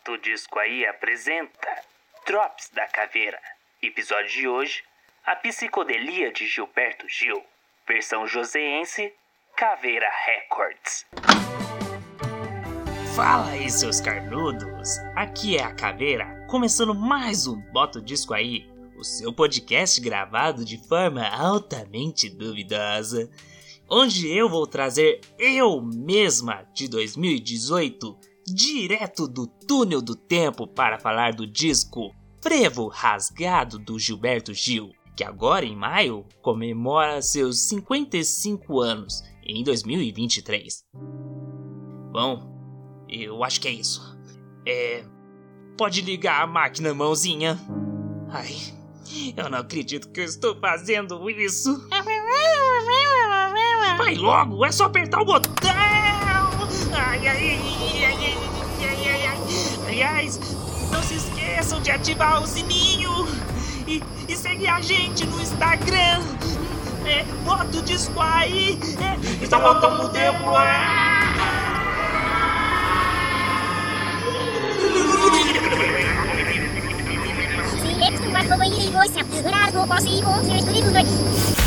Bota o Disco Aí apresenta Drops da Caveira. Episódio de hoje, a psicodelia de Gilberto Gil. Versão joseense, Caveira Records. Fala aí, seus carnudos! Aqui é a Caveira, começando mais um Bota o Disco Aí, o seu podcast gravado de forma altamente duvidosa, onde eu vou trazer eu mesma de 2018 direto do túnel do tempo para falar do disco Frevo Rasgado do Gilberto Gil, que agora em maio comemora seus 55 anos em 2023. Bom, eu acho que é isso. É. Pode ligar a máquina, mãozinha. Ai, eu não acredito que eu estou fazendo isso. Vai logo, é só apertar o botão! Ai, ai, ai. Aliás, não se esqueçam de ativar o sininho e, e seguir a gente no Instagram. É, bota o disco aí. É, está faltando tempo. Will you voice up. Rago possible.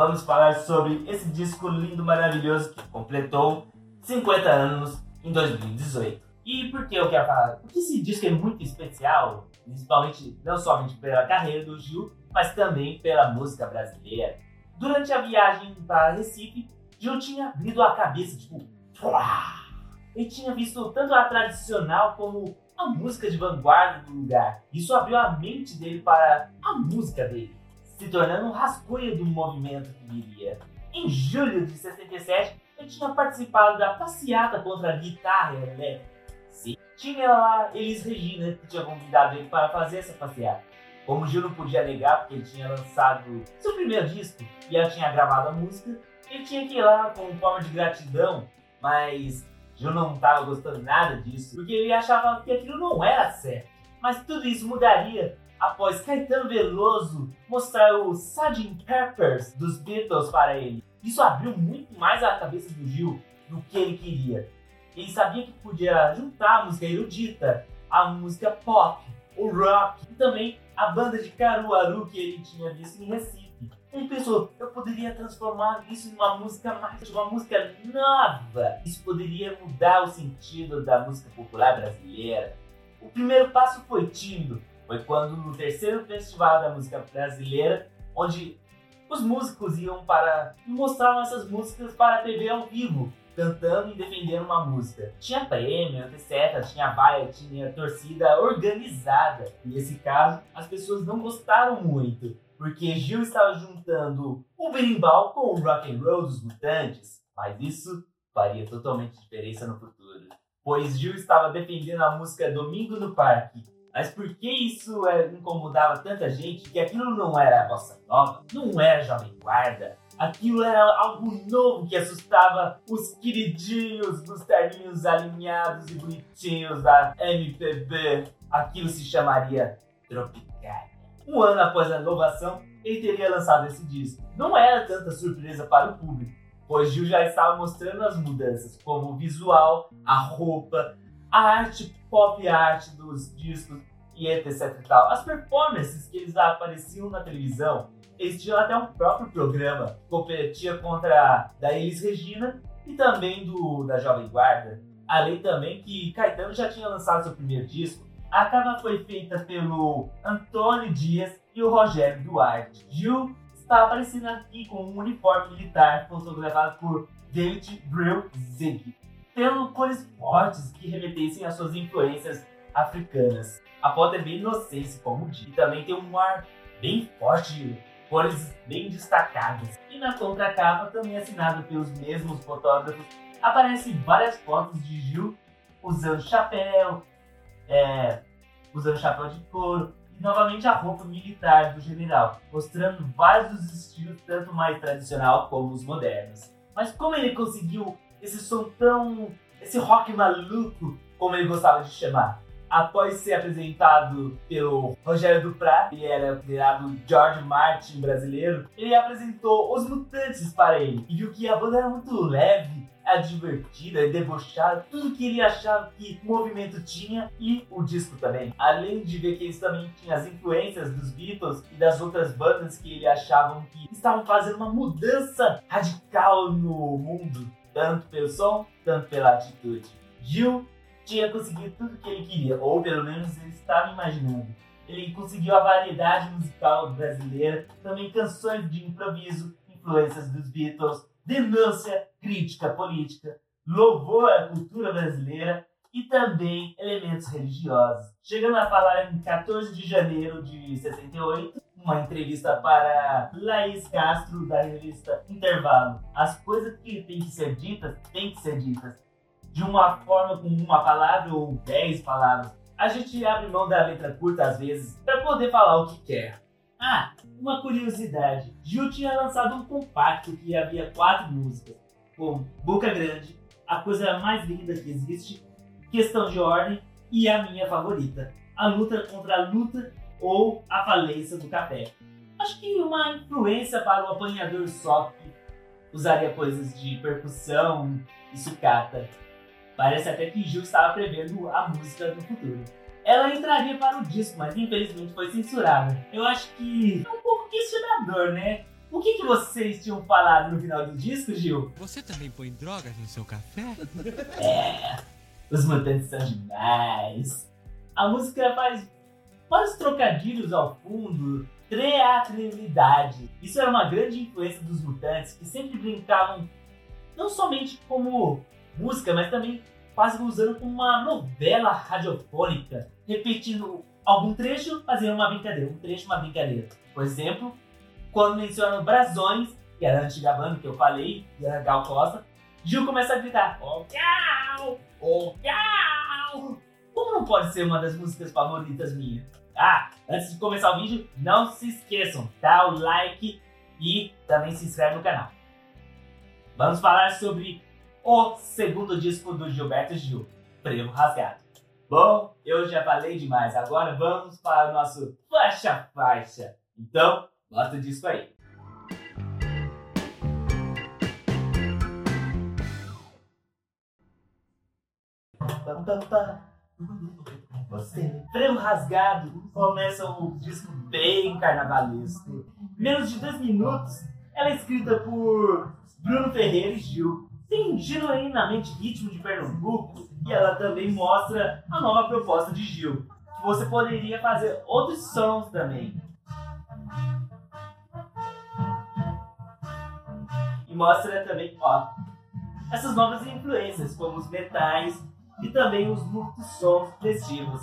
Vamos falar sobre esse disco lindo, maravilhoso que completou 50 anos em 2018. E por que eu quero falar? Porque esse disco é muito especial, principalmente não somente pela carreira do Gil, mas também pela música brasileira. Durante a viagem para Recife, Gil tinha abrido a cabeça, tipo, ele tinha visto tanto a tradicional como a música de vanguarda do lugar. Isso abriu a mente dele para a música dele se tornando um rascunho do movimento que viria. Em julho de 67, eu tinha participado da passeata contra a guitarra elétrica. Sim, tinha lá Elis Regina que tinha convidado ele para fazer essa passeata. Como Gil não podia negar porque ele tinha lançado seu primeiro disco e ela tinha gravado a música, ele tinha que ir lá como forma de gratidão, mas Gil não estava gostando nada disso porque ele achava que aquilo não era certo. Mas tudo isso mudaria após Caetano Veloso mostrar o Sgt. Peppers dos Beatles para ele. Isso abriu muito mais a cabeça do Gil do que ele queria. Ele sabia que podia juntar a música erudita, a música pop, o rock e também a banda de Caruaru que ele tinha visto em Recife. Ele pensou, eu poderia transformar isso em uma música mais, uma música nova. Isso poderia mudar o sentido da música popular brasileira. O primeiro passo foi tímido, foi quando no terceiro festival da música brasileira, onde os músicos iam para mostrar essas músicas para a TV ao vivo, cantando e defendendo uma música. Tinha prêmio, etc, tinha baia, tinha torcida organizada. Nesse caso, as pessoas não gostaram muito, porque Gil estava juntando o berimbau com o rock and roll dos mutantes, mas isso faria totalmente diferença no futuro. Pois Gil estava defendendo a música Domingo no Parque, mas por que isso é, incomodava tanta gente? Que aquilo não era a bossa nova, não era jovem guarda. Aquilo era algo novo que assustava os queridinhos dos terninhos alinhados e bonitinhos da MPB. Aquilo se chamaria Tropicália. Um ano após a inovação, ele teria lançado esse disco. Não era tanta surpresa para o público, pois Gil já estava mostrando as mudanças, como o visual, a roupa, a arte pop art dos discos e etc e tal. As performances que eles apareciam na televisão, eles tinham até um próprio programa competia contra da Elis Regina e também do da Jovem Guarda. Além também que Caetano já tinha lançado seu primeiro disco. A capa foi feita pelo Antônio Dias e o Rogério Duarte. Gil está aparecendo aqui com um uniforme militar fotografado por David Brill Zig tendo cores fortes que remetessem às suas influências africanas. A foto é bem inocente, como diz, e também tem um ar bem forte, cores bem destacadas. E na contracapa, também assinado pelos mesmos fotógrafos, aparecem várias fotos de Gil usando chapéu, é, usando chapéu de couro, e novamente a roupa militar do general, mostrando vários dos estilos, tanto mais tradicional como os modernos. Mas como ele conseguiu esse som tão. esse rock maluco, como ele gostava de chamar. após ser apresentado pelo Rogério Duprat, ele era considerado George Martin brasileiro, ele apresentou os Mutantes para ele e viu que a banda era muito leve, era divertida, debochada, tudo que ele achava que o movimento tinha e o disco também. Além de ver que eles também tinham as influências dos Beatles e das outras bandas que ele achavam que estavam fazendo uma mudança radical no mundo, tanto pelo som, tanto pela atitude. Gil tinha conseguido tudo que ele queria, ou pelo menos ele estava imaginando. Ele conseguiu a variedade musical brasileira, também canções de improviso, influências dos Beatles, denúncia, crítica política, louvor à cultura brasileira e também elementos religiosos. Chegando a falar em 14 de janeiro de 68, uma entrevista para Laís Castro, da revista Intervalo. As coisas que têm que ser ditas, têm que ser ditas. De uma forma com uma palavra ou dez palavras. A gente abre mão da letra curta às vezes para poder falar o que quer. Ah, uma curiosidade. Gil tinha lançado um compacto que havia quatro músicas, como Boca Grande, A Coisa Mais Linda Que Existe, Questão de Ordem e a minha favorita, A Luta contra a Luta ou A Falência do Café. Acho que uma influência para o apanhador só que usaria coisas de percussão e sucata. Parece até que Gil estava prevendo a música no futuro ela entraria para o disco, mas infelizmente foi censurada. Eu acho que é um pouco questionador, né? O que, que vocês tinham falado no final do disco, Gil? Você também põe drogas no seu café? É, os mutantes são demais. A música faz vários trocadilhos ao fundo, teatralidade. Isso era uma grande influência dos mutantes, que sempre brincavam não somente como música, mas também quase usando como uma novela radiofônica, repetindo algum trecho, fazendo uma brincadeira, um trecho, uma brincadeira. Por exemplo, quando mencionam Brasões, que era a antiga banda que eu falei, que era Gal Costa, Gil começa a gritar: Oh, Gal! Oh, Gal! Como não pode ser uma das músicas favoritas minhas? Ah, antes de começar o vídeo, não se esqueçam, dá o like e também se inscreve no canal. Vamos falar sobre o segundo disco do Gilberto Gil, Frevo Rasgado. Bom, eu já falei demais, agora vamos para o nosso faixa faixa. Então, bota o disco aí. Você. Frevo Rasgado começa o disco bem carnavalesco. Menos de dois minutos, ela é escrita por Bruno Ferreira e Gil tem genuinamente ritmo de Pernambuco e ela também mostra a nova proposta de Gil, que você poderia fazer outros sons também. E mostra também, ó, essas novas influências, como os metais e também os muitos sons festivos.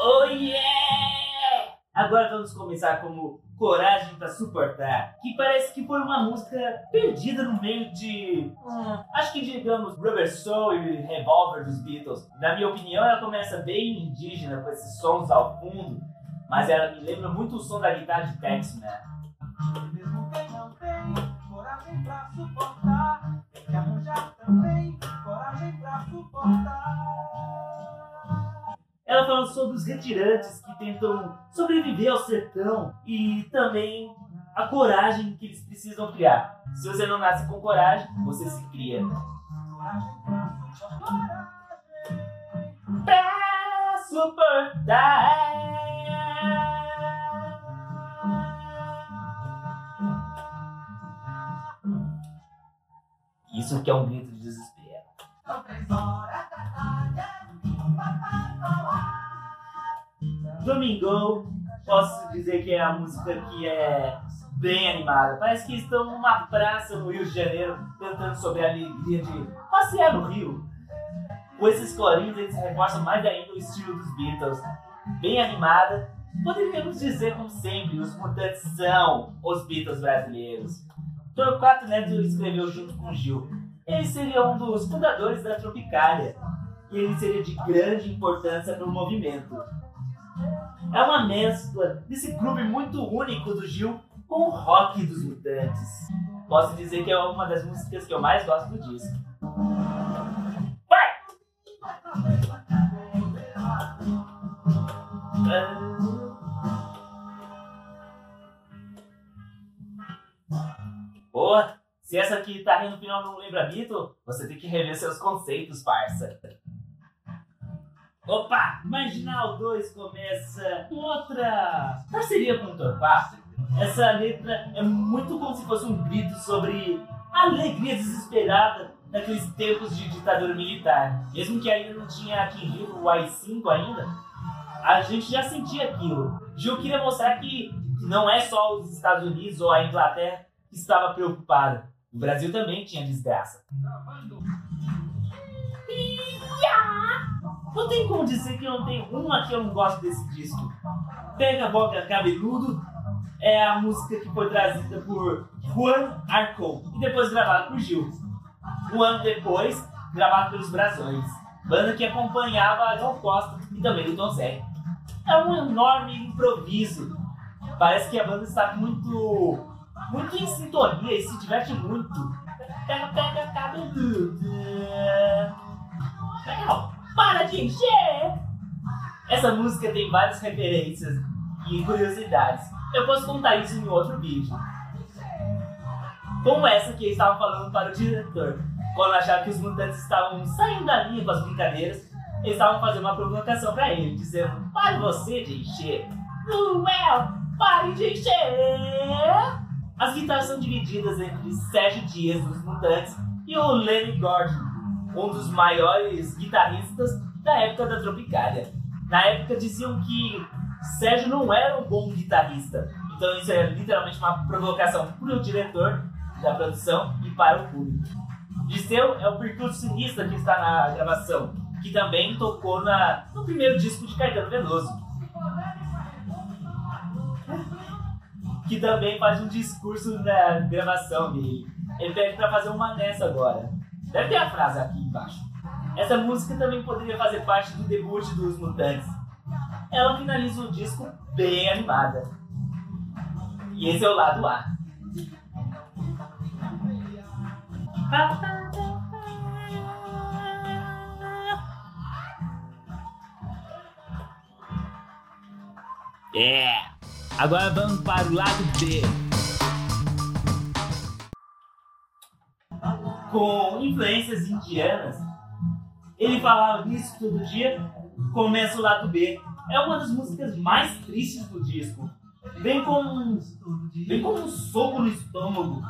Oh yeah! Agora vamos começar como Coragem para Suportar, que parece que foi uma música perdida no meio de. Hum, acho que digamos Rubber Soul e Revolver dos Beatles. Na minha opinião, ela começa bem indígena, com esses sons ao fundo, mas ela me lembra muito o som da guitarra de Tex-Man. Mesmo quem não tem coragem pra suportar, Ela fala sobre os retirantes que tentam sobreviver ao sertão e também a coragem que eles precisam criar. Se você não nasce com coragem, você se cria. Pra suportar. Isso que é um grito de desespero. Domingo, posso dizer que é a música que é bem animada. Parece que estão numa praça no Rio de Janeiro, cantando sobre a alegria de passear no Rio. Com esses corinhos, eles reforçam mais ainda o estilo dos Beatles. Bem animada, poderíamos dizer, como sempre, os mutantes são os Beatles brasileiros. Torquato Neto escreveu junto com Gil. Ele seria um dos fundadores da Tropicália e ele seria de grande importância para o movimento. É uma mescla desse clube muito único do Gil com o rock dos mutantes. Posso dizer que é uma das músicas que eu mais gosto do disco. Vai! Se essa aqui tá no final não lembra Beatle, você tem que rever seus conceitos, parça. Opa! Marginal 2 começa com outra parceria com o Torquato. Essa letra é muito como se fosse um grito sobre a alegria desesperada naqueles tempos de ditadura militar. Mesmo que ainda não tinha atingido o AI-5 ainda, a gente já sentia aquilo. Gil queria mostrar que não é só os Estados Unidos ou a Inglaterra que estava preocupada. O Brasil também tinha desgraça. Não tem como dizer que não tem uma que eu não gosto desse disco. Pega Boca Cabeludo é a música que foi trazida por Juan Arcon e depois gravada por Gil. Um ano depois, gravado pelos Brasões, banda que acompanhava a John Costa e também o Tom Zé. É um enorme improviso. Parece que a banda está muito, muito em sintonia e se diverte muito. Pega, pega, cabeludo. Legal. Para de encher! Essa música tem várias referências e curiosidades. Eu posso contar isso em outro vídeo. Como essa que eu estava falando para o diretor. Quando achava que os mutantes estavam saindo da linha com as brincadeiras, eles estavam fazendo uma provocação para ele, dizendo: Pare você de encher! Noel, pare de encher! As guitarras são divididas entre Sérgio Dias, dos Mutantes, e o Lenny Gordon, um dos maiores guitarristas da época da Tropicália. Na época diziam que Sérgio não era um bom guitarrista, então isso é literalmente uma provocação para o diretor da produção e para o público. Disseu é o percussionista que está na gravação, que também tocou na, no primeiro disco de Caetano Veloso. Que também faz um discurso na gravação dele. Ele pede para fazer uma nessa agora. Deve ter a frase aqui embaixo. Essa música também poderia fazer parte do debut dos Mutantes. Ela finaliza o disco bem animada. E esse é o lado A. É. Agora vamos para o lado B. Com influências indianas, ele falava disso todo dia. Começa o lado B. É uma das músicas mais tristes do disco. Vem com, vem com um soco no estômago,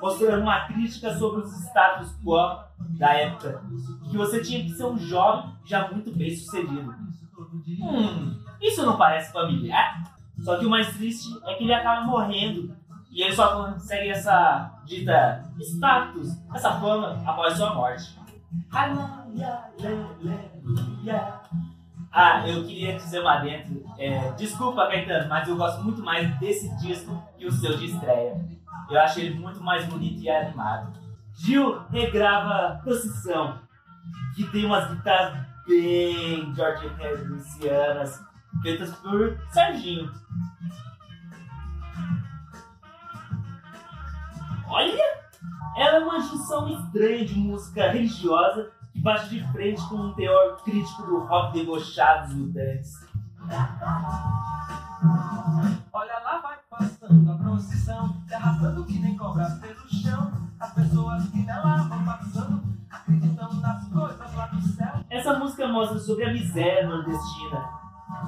mostrando uma crítica sobre os status quo da época. Que você tinha que ser um jovem já muito bem sucedido. Hum, isso não parece familiar? Só que o mais triste é que ele acaba morrendo. E ele só consegue essa dita status, essa fama após sua morte. Ah, eu queria dizer uma dentro. É, desculpa, Caetano, mas eu gosto muito mais desse disco que o seu de estreia. Eu achei ele muito mais bonito e animado. Gil regrava Procissão, que tem umas guitarras bem George Harrisonianas, feitas por Serginho. Olha! Ela é uma junção estranha de música religiosa que bate de frente com um teor crítico do rock debochado dos mutantes. Olha lá, vai passando a procissão, se arrastando que nem cobra pelo chão. As pessoas que nela vão passando, acreditam nas coisas lá do céu. Essa música mostra sobre a miséria nordestina.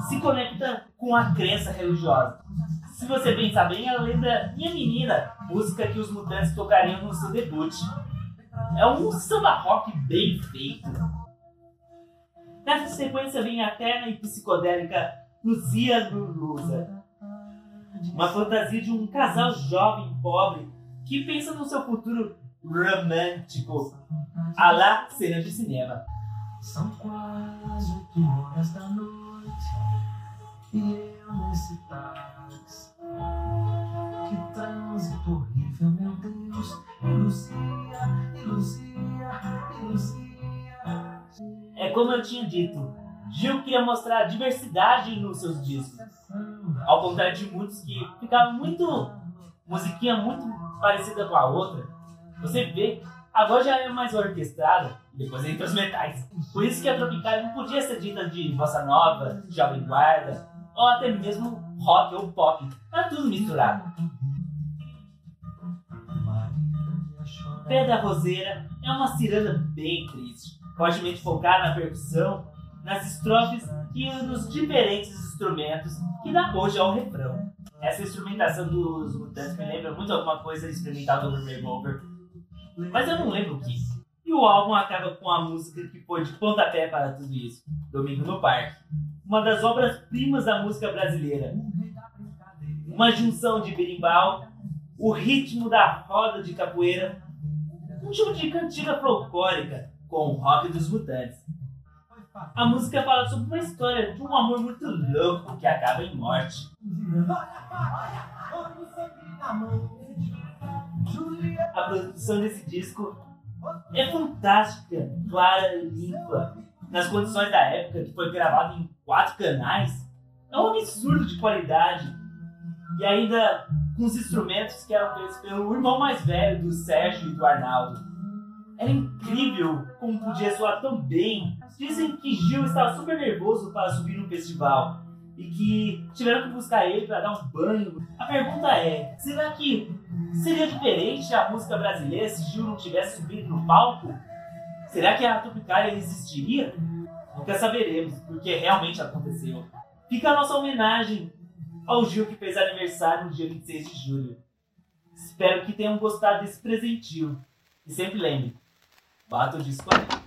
Se conecta com a crença religiosa. Se você pensar bem, ela lembra Minha Menina, música que os mutantes tocariam no seu debut. É um samba rock bem feito. Nessa sequência vem a terna e psicodélica Luzia Lulusa. Uma fantasia de um casal jovem pobre que pensa no seu futuro romântico, a lá cena de cinema. São quase oito horas da noite e eu nesse táxi. Que trânsito horrível, meu Deus. É como eu tinha dito, Gil queria mostrar diversidade nos seus discos. Ao contrário de muitos que ficavam muito. musiquinha muito parecida com a outra. Você vê, agora já é mais orquestrada, depois entra os metais. Por isso que a Tropical não podia ser dita de bossa nova, jovem guarda, ou até mesmo rock ou pop. Tá tudo misturado. Pé da Roseira é uma ciranda bem triste, fortemente focada na percussão, nas estrofes e nos diferentes instrumentos que dá hoje ao refrão. Essa instrumentação dos Mutantes me lembra muito alguma coisa experimental do Revolver, mas eu não lembro o que. E o álbum acaba com a música que foi de pontapé para tudo isso, Domingo no Parque. Uma das obras-primas da música brasileira. Uma junção de berimbau, o ritmo da roda de capoeira, um tipo de cantiga folclórica com o rock dos mutantes. A música fala sobre uma história de um amor muito louco que acaba em morte. A produção desse disco é fantástica, clara limpa. Nas condições da época, que foi gravado em quatro canais, é um absurdo de qualidade. E ainda com os instrumentos que eram feitos pelo irmão mais velho do Sérgio e do Arnaldo. Era incrível como podia soar tão bem. Dizem que Gil estava super nervoso para subir no festival e que tiveram que buscar ele para dar um banho. A pergunta é: será que seria diferente a música brasileira se Gil não tivesse subido no palco? Será que a Tropicália existiria? Nunca saberemos, porque realmente aconteceu. Fica a nossa homenagem ao Gil que fez aniversário no dia 26 de julho. Espero que tenham gostado desse presentinho. E sempre lembre, bata o disco aí.